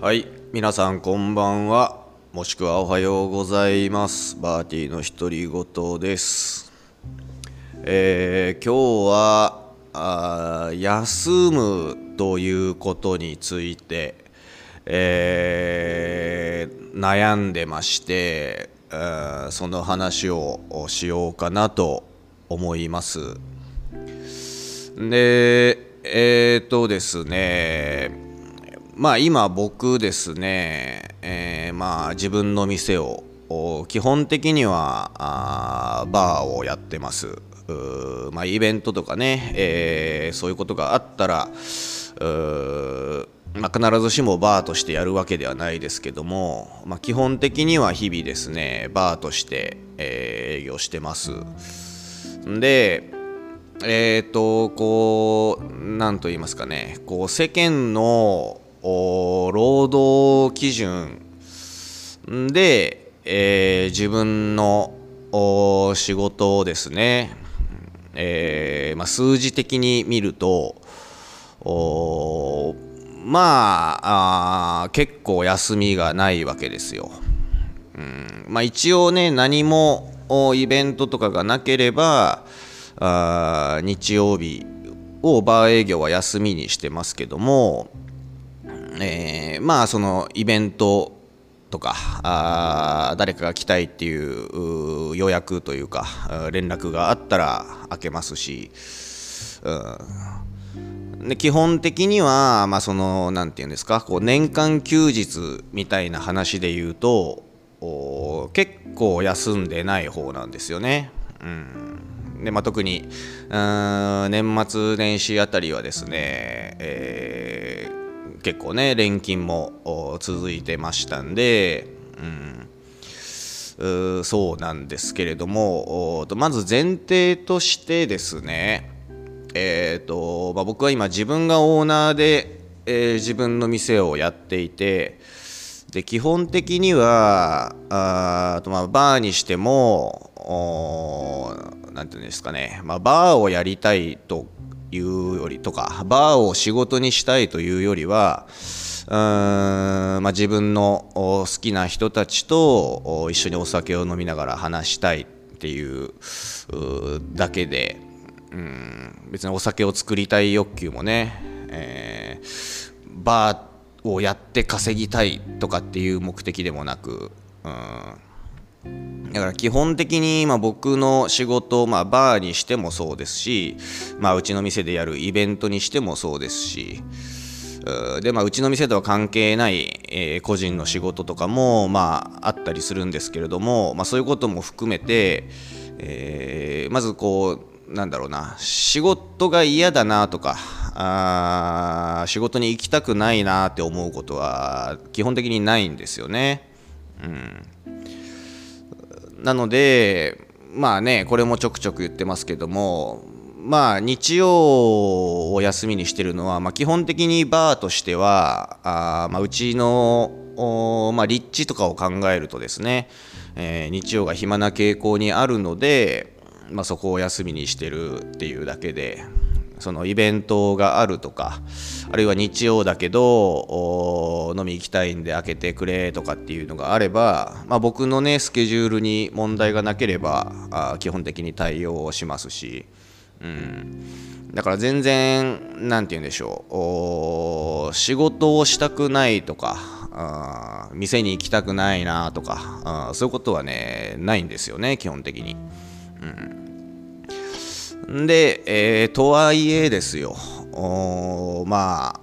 はい皆さんこんばんは。もしくはおはようございます。バーティーの独り言です。えー、今日はあ休むということについて、えー、悩んでましてその話をしようかなと思います。でえっ、とですねまあ今僕ですね、えー、まあ自分の店を基本的にはあバーをやってます。まあ、イベントとかね、えー、そういうことがあったら、まあ、必ずしもバーとしてやるわけではないですけども、まあ、基本的には日々ですねバーとして、えー、営業してます。でえっ、ー、とこう何と言いますかねこう世間の労働基準で、えー、自分の仕事をですねえー、まあ、数字的に見るとまあ結構休みがないわけですよ。うんまあ、一応ね何もイベントとかがなければあ日曜日をバー営業は休みにしてますけども、えー、まあそのイベントとかあ誰かが来たいっていう予約というか連絡があったら開けますし、うん、で基本的には、まあ、その何て言うんですかこう年間休日みたいな話で言うと結構休んでない方なんですよね。うんでまあ、特に年末年始あたりはですね、えー結構ね連勤も続いてましたんで、うん、うそうなんですけれどもまず前提としてですねえーとまあ、僕は今自分がオーナーで、えー、自分の店をやっていてで基本的にはあと、まあ、バーにしても何て言うんですかね、まあ、バーをやりたいというよりとかバーを仕事にしたいというよりはうーん、まあ、自分の好きな人たちと一緒にお酒を飲みながら話したいっていうだけでうん別にお酒を作りたい欲求もね、えー、バーをやって稼ぎたいとかっていう目的でもなくうんだから基本的にま僕の仕事、まあ、バーにしてもそうですし、まあ、うちの店でやるイベントにしてもそうですしで、まあ、うちの店とは関係ない、えー、個人の仕事とかも、まあ、あったりするんですけれども、まあ、そういうことも含めて、えー、まずこうなんだろうな仕事が嫌だなとかあ仕事に行きたくないなって思うことは基本的にないんですよね。うんなので、まあね、これもちょくちょく言ってますけども、まあ、日曜を休みにしてるのは、まあ、基本的にバーとしては、あまあ、うちの、まあ、立地とかを考えるとですね、えー、日曜が暇な傾向にあるので、まあ、そこを休みにしてるっていうだけで、そのイベントがあるとかあるいは日曜だけど飲み行きたいんで開けてくれとかっていうのがあれば、まあ、僕のねスケジュールに問題がなければあ基本的に対応しますし、うん、だから全然何て言うんでしょう仕事をしたくないとかあ店に行きたくないなとかあそういうことはねないんですよね基本的に。うんで、えー、とはいえですよ、ま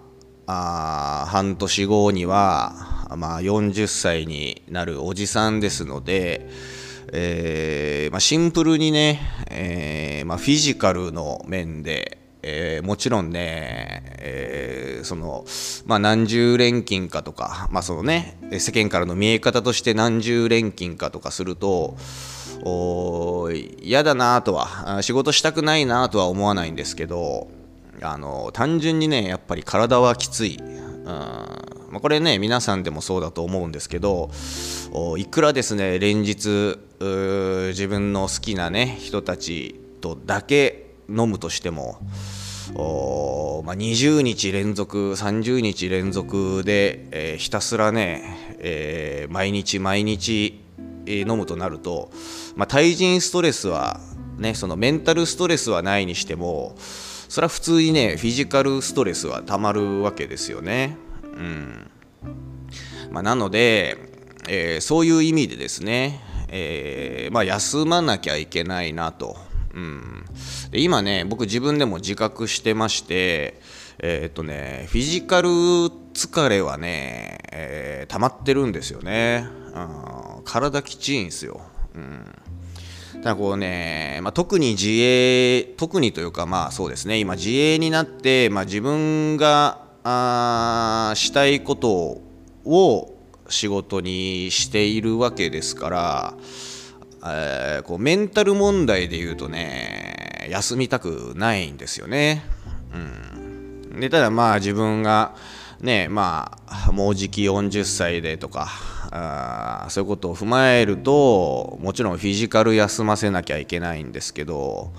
あ半年後には、まあ、40歳になるおじさんですので、えーまあ、シンプルにね、えーまあ、フィジカルの面で、えー、もちろんね、えー、その、まあ、何十連勤かとか、まあそのね、世間からの見え方として何十連勤かとかすると、嫌だなとは仕事したくないなとは思わないんですけどあの単純にねやっぱり体はきつい、うん。まあ、これね皆さんでもそうだと思うんですけどいくらですね連日自分の好きなね人たちとだけ飲むとしてもまあ、20日連続30日連続で、えー、ひたすらね、えー、毎日毎日飲むとなると、まあ、対人ストレスはねそのメンタルストレスはないにしてもそれは普通にねフィジカルストレスはたまるわけですよね。うんまあ、なので、えー、そういう意味でですね、えー、まあ、休まなきゃいけないなと。うん、で今ね僕自分でも自覚してましてえー、っとねフィジカル疲れはね、えー、溜まってるんですよね、うん、体きちいんすよ、うん。だこうね、まあ、特に自営特にというかまあそうですね。今自営になって、まあ、自分があしたいことを仕事にしているわけですから、え、こうメンタル問題で言うとね休みたくないんですよね。うん、でただまあ自分がねまあもうじき40歳でとかあそういうことを踏まえるともちろんフィジカル休ませなきゃいけないんですけど、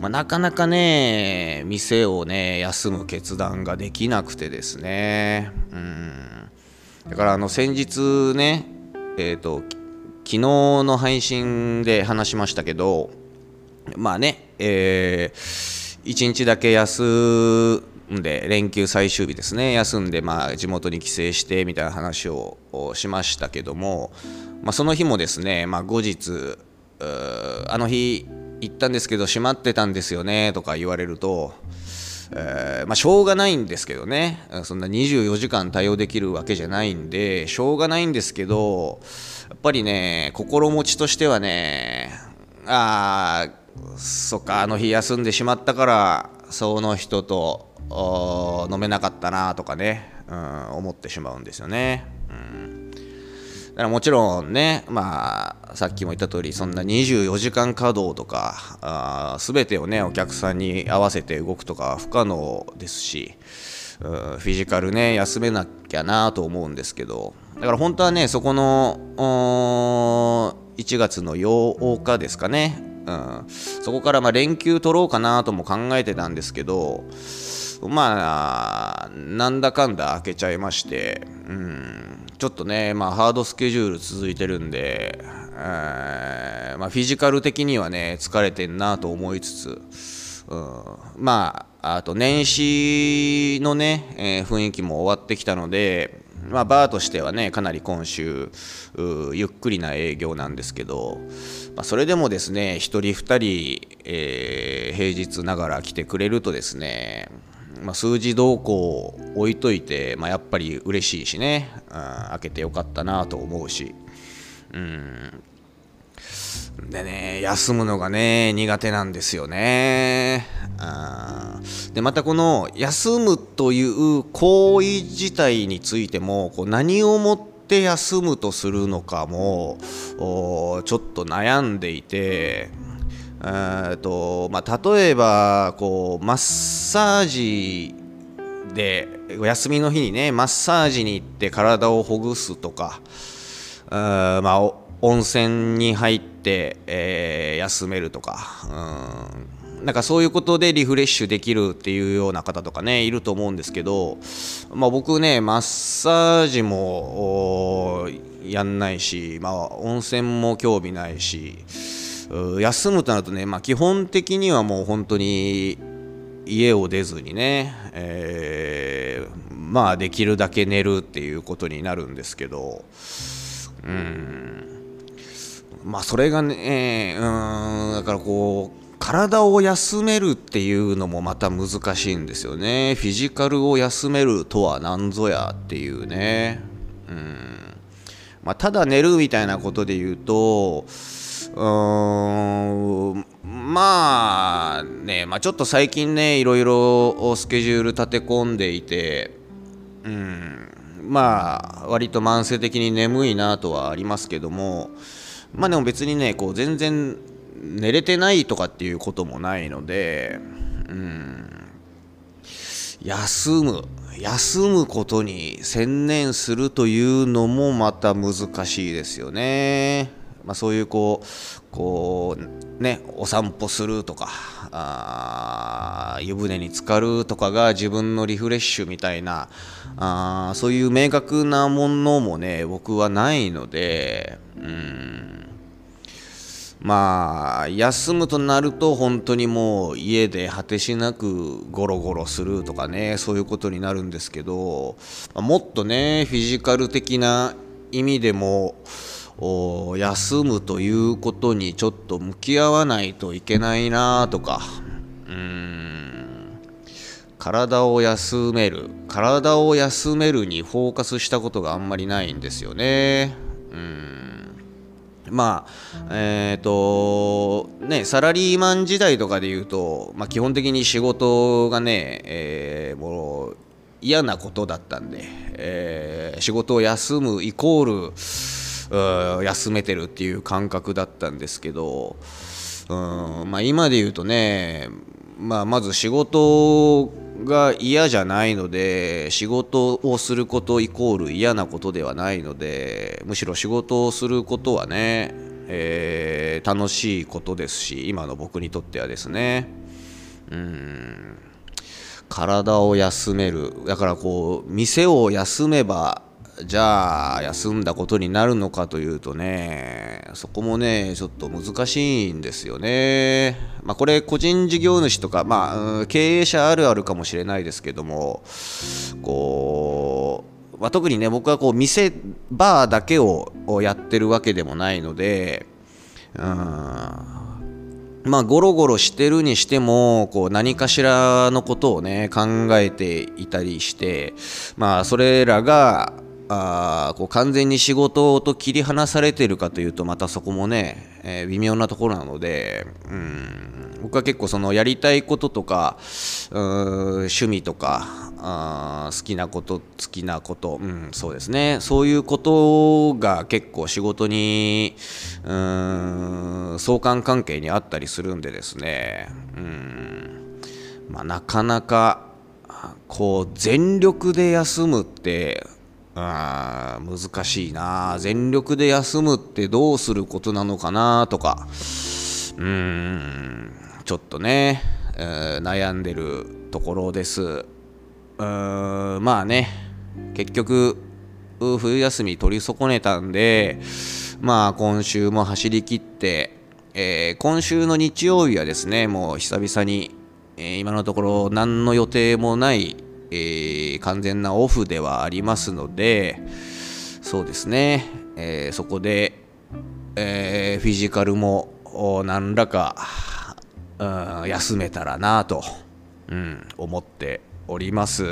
まあ、なかなかね店をね休む決断ができなくてですね。うん。だからあの先日ねえっ、ー、と昨日の配信で話しましたけどまあねえー、1日だけ休で連休最終日ですね。休んでまあ地元に帰省してみたいな話をしましたけども、まあ、その日もですね、まあ、後日あの日行ったんですけど閉まってたんですよねとか言われると、えー、まあ、しょうがないんですけどね。そんな24時間対応できるわけじゃないんでしょうがないんですけどやっぱりね心持ちとしてはねああそっかあの日休んでしまったからその人と飲めなかったなとかね、うん、思ってしまうんですよね。うん。だからもちろんね、まあ、さっきも言った通り、そんな24時間稼働とか、すべてをね、お客さんに合わせて動くとか不可能ですし、フィジカルね、休めなきゃなと思うんですけど、だから本当はね、そこの1月の8日ですかね、うん、そこからま連休取ろうかなとも考えてたんですけど、まあなんだかんだ開けちゃいまして、うん、ちょっとね、まあ、ハードスケジュール続いてるんで、えー、まあ、フィジカル的にはね疲れてんなと思いつつ、うん、まああと年始のね、えー、雰囲気も終わってきたのでまあ、バーとしてはねかなり今週ゆっくりな営業なんですけど、まあ、それでもですね1人2人、えー、平日ながら来てくれるとですねまあ、数字動向を置いといて、まあ、やっぱり嬉しいしね、うん、開けてよかったなと思うし、うん、でね休むのがね苦手なんですよね、うん、でまたこの休むという行為自体についてもこう何をもって休むとするのかもちょっと悩んでいてえとまあ、例えばこうマッサージで休みの日にねマッサージに行って体をほぐすとか、あまあ、温泉に入って、えー、休めるとか、うん、なんかそういうことでリフレッシュできるっていうような方とかねいると思うんですけど、まあ、僕ねマッサージもやんないし、まあ、温泉も興味ないし。休むとなるとね、まあ、基本的にはもう本当に家を出ずにね、えー、まあできるだけ寝るっていうことになるんですけどうん。まあそれがね、うんだからこう体を休めるっていうのもまた難しいんですよね。フィジカルを休めるとは何ぞやっていうね。うん。まあ、ただ寝るみたいなことで言うとうーんまあね、まあ、ちょっと最近ねいろいろスケジュール立て込んでいてうんまあ割と慢性的に眠いなとはありますけどもまあでも別にねこう全然寝れてないとかっていうこともないのでうん休む休むことに専念するというのもまた難しいですよね。まあ、そういうこうこうねお散歩するとかあ湯船に浸かるとかが自分のリフレッシュみたいなあそういう明確なものもね僕はないのでうん。まあ休むとなると本当にもう家で果てしなくゴロゴロするとかねそういうことになるんですけどもっとねフィジカル的な意味でも休むということにちょっと向き合わないといけないなとか。うん。体を休める。体を休めるにフォーカスしたことがあんまりないんですよね。うん。まあえっ、ー、とねサラリーマン時代とかで言うと、まあ、基本的に仕事がね、えー、もう嫌なことだったんで、えー、仕事を休むイコール休めてるっていう感覚だったんですけどうんまあ今で言うとね、まあ、まず仕事が嫌じゃないので仕事をすることイコール嫌なことではないのでむしろ仕事をすることはね、え、楽しいことですし今の僕にとってはですね。うん。体を休める。だからこう店を休めばじゃあ休んだことになるのかというとねそこもねちょっと難しいんですよね。まあこれ個人事業主とかまあ経営者あるあるかもしれないですけどもこう、まあ、特にね僕はこう店バーだけをやってるわけでもないのでうんまあゴロゴロしてるにしてもこう何かしらのことをね考えていたりしてまあそれらがあこう完全に仕事と切り離されているかというとまたそこもね、えー、微妙なところなので、うん、僕は結構そのやりたいこととか趣味とかあ好きなこと好きなこと、うん、そうですね。そういうことが結構仕事にうん相関関係にあったりするんでですね、うん。まあ、なかなかこう全力で休むってあ難しいな。全力で休むってどうすることなのかなとか。うーんちょっとね、えー、悩んでるところです。うーんまあね結局冬休み取り損ねたんでまあ今週も走り切って、えー、今週の日曜日はですねもう久々に、えー、今のところ何の予定もないえー、完全なオフではありますので、そうですね、えー、そこで、えー、フィジカルも何らか、うん、休めたらなと、うん、思っております。